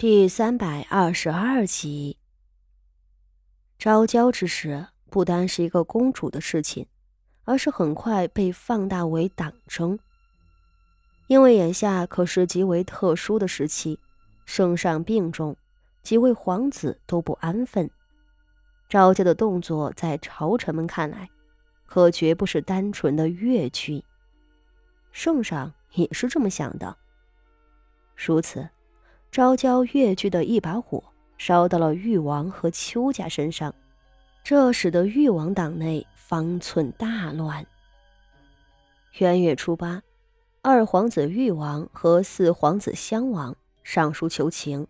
第三百二十二集，昭娇之事不单是一个公主的事情，而是很快被放大为党争。因为眼下可是极为特殊的时期，圣上病重，几位皇子都不安分。昭娇的动作在朝臣们看来，可绝不是单纯的越剧。圣上也是这么想的。如此。昭娇越剧的一把火烧到了誉王和邱家身上，这使得誉王党内方寸大乱。元月初八，二皇子誉王和四皇子襄王上书求情，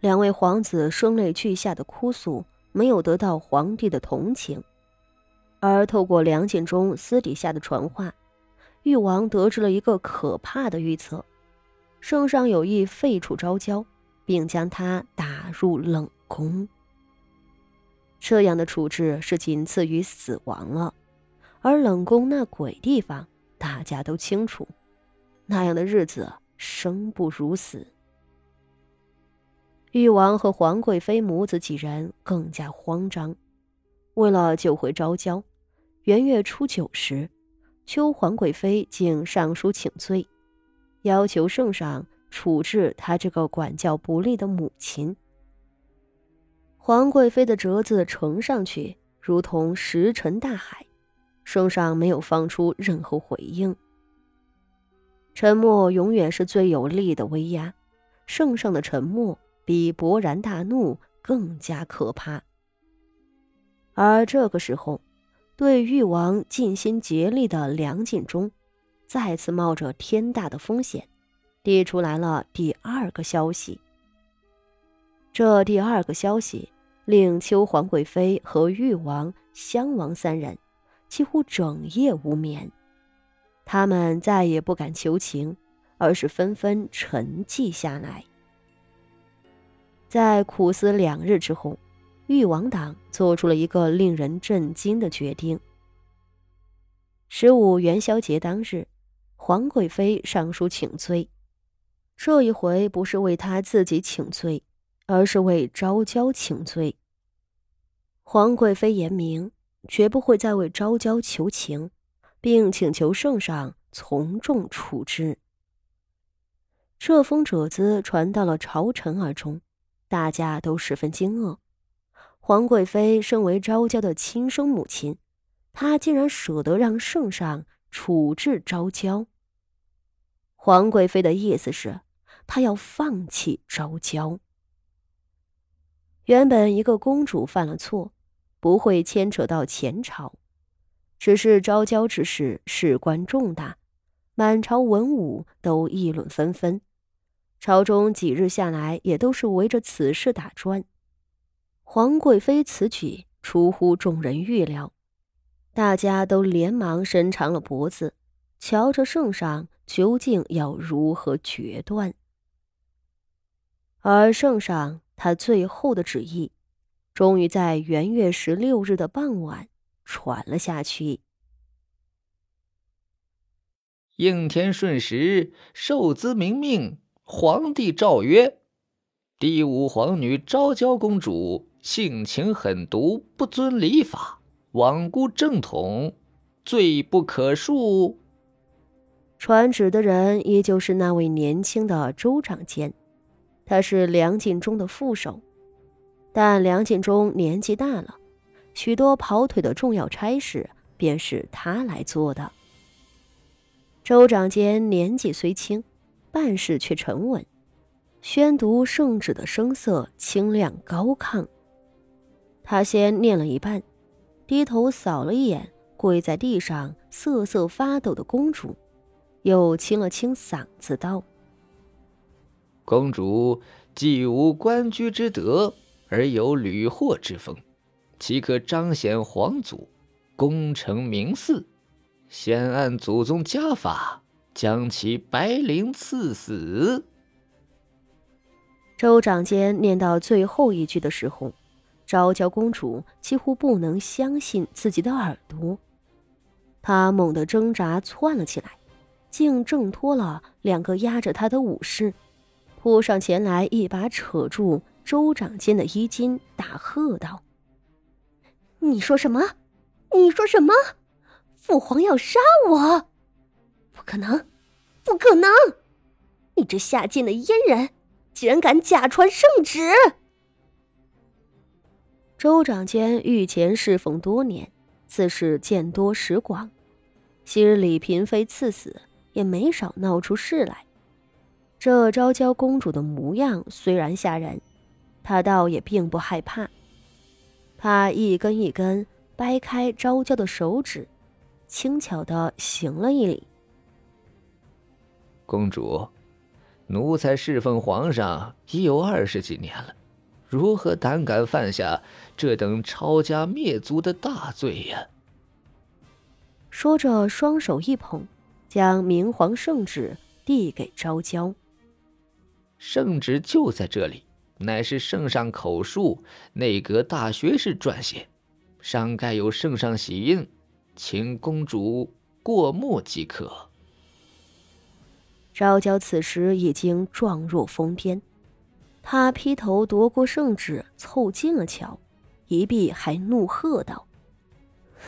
两位皇子声泪俱下的哭诉，没有得到皇帝的同情。而透过梁敬忠私底下的传话，誉王得知了一个可怕的预测。圣上有意废除昭娇，并将她打入冷宫。这样的处置是仅次于死亡了。而冷宫那鬼地方，大家都清楚，那样的日子生不如死。誉王和皇贵妃母子几人更加慌张。为了救回昭娇，元月初九时，秋皇贵妃竟上书请罪。要求圣上处置他这个管教不力的母亲。皇贵妃的折子呈上去，如同石沉大海。圣上没有放出任何回应。沉默永远是最有力的威压，圣上的沉默比勃然大怒更加可怕。而这个时候，对誉王尽心竭力的梁敬忠。再次冒着天大的风险，递出来了第二个消息。这第二个消息令秋皇贵妃和誉王、襄王三人几乎整夜无眠。他们再也不敢求情，而是纷纷沉寂下来。在苦思两日之后，誉王党做出了一个令人震惊的决定：十五元宵节当日。皇贵妃上书请罪，这一回不是为她自己请罪，而是为昭娇请罪。皇贵妃言明，绝不会再为昭娇求情，并请求圣上从重处置。这封折子传到了朝臣耳中，大家都十分惊愕。皇贵妃身为昭娇的亲生母亲，她竟然舍得让圣上处置昭娇。皇贵妃的意思是，她要放弃昭娇。原本一个公主犯了错，不会牵扯到前朝，只是昭娇之事事关重大，满朝文武都议论纷纷，朝中几日下来也都是围着此事打转。皇贵妃此举出乎众人预料，大家都连忙伸长了脖子，瞧着圣上。究竟要如何决断？而圣上他最后的旨意，终于在元月十六日的傍晚传了下去。应天顺时，受兹明命，皇帝诏曰：第五皇女昭娇公主性情狠毒，不遵礼法，罔顾正统，罪不可恕。传旨的人依旧是那位年轻的州长监，他是梁敬忠的副手，但梁敬忠年纪大了，许多跑腿的重要差事便是他来做的。州长监年纪虽轻，办事却沉稳，宣读圣旨的声色清亮高亢。他先念了一半，低头扫了一眼跪在地上瑟瑟发抖的公主。又清了清嗓子，道：“公主既无官居之德，而有屡获之风，岂可彰显皇祖，功成名嗣？先按祖宗家法，将其白绫赐死。”州长监念到最后一句的时候，昭娇公主几乎不能相信自己的耳朵，她猛地挣扎，窜了起来。竟挣脱了两个压着他的武士，扑上前来，一把扯住周长间的衣襟，大喝道：“你说什么？你说什么？父皇要杀我？不可能，不可能！你这下贱的阉人，竟然敢假传圣旨！”周长间御前侍奉多年，自是见多识广，昔日李嫔妃赐死，也没少闹出事来。这昭娇公主的模样虽然吓人，她倒也并不害怕。她一根一根掰开昭娇的手指，轻巧的行了一礼：“公主，奴才侍奉皇上已有二十几年了，如何胆敢犯下这等抄家灭族的大罪呀？”说着，双手一捧，将明皇圣旨递给昭娇。圣旨就在这里，乃是圣上口述，内阁大学士撰写，上盖有圣上玺印，请公主过目即可。昭娇此时已经状若疯癫，她劈头夺过圣旨，凑近了瞧，一臂还怒喝道：“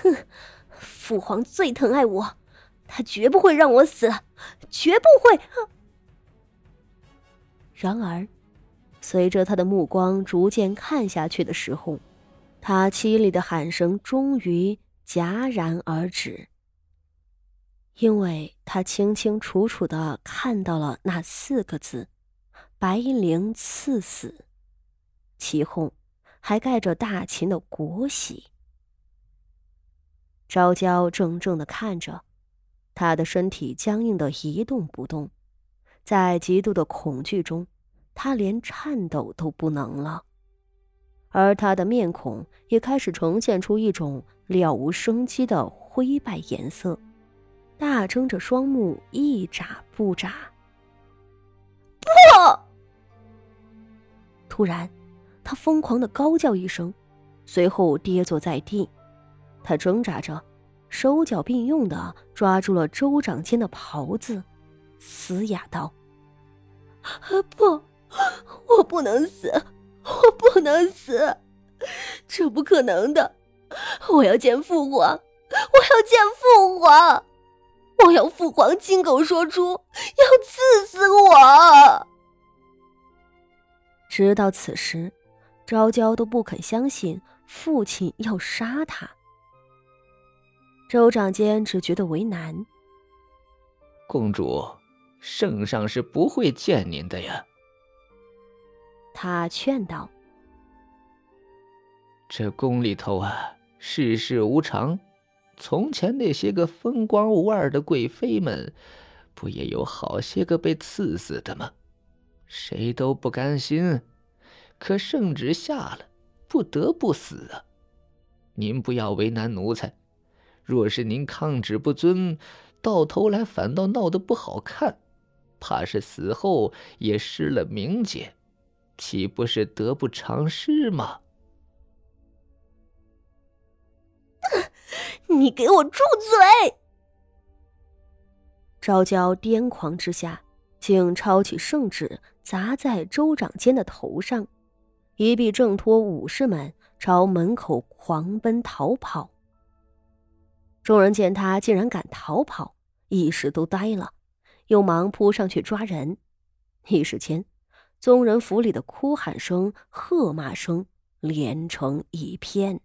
哼，父皇最疼爱我，他绝不会让我死，绝不会！”然而，随着他的目光逐渐看下去的时候，他凄厉的喊声终于戛然而止，因为他清清楚楚的看到了那四个字：“白灵赐死”，其后还盖着大秦的国玺。昭娇怔怔的看着，他的身体僵硬的一动不动。在极度的恐惧中，他连颤抖都不能了，而他的面孔也开始呈现出一种了无生机的灰败颜色，大睁着双目，一眨不眨。不！突然，他疯狂的高叫一声，随后跌坐在地。他挣扎着，手脚并用的抓住了周长监的袍子，嘶哑道。不，我不能死，我不能死，这不可能的！我要见父皇，我要见父皇，我要父皇亲口说出要刺死我。直到此时，昭娇都不肯相信父亲要杀他。州长监只觉得为难，公主。圣上是不会见您的呀。他劝道：“这宫里头啊，世事无常。从前那些个风光无二的贵妃们，不也有好些个被赐死的吗？谁都不甘心，可圣旨下了，不得不死啊。您不要为难奴才，若是您抗旨不遵，到头来反倒闹得不好看。”怕是死后也失了名节，岂不是得不偿失吗？你给我住嘴！昭娇癫狂之下，竟抄起圣旨砸在州长监的头上，一臂挣脱武士们，朝门口狂奔逃跑。众人见他竟然敢逃跑，一时都呆了。又忙扑上去抓人，一时间，宗人府里的哭喊声、喝骂声连成一片。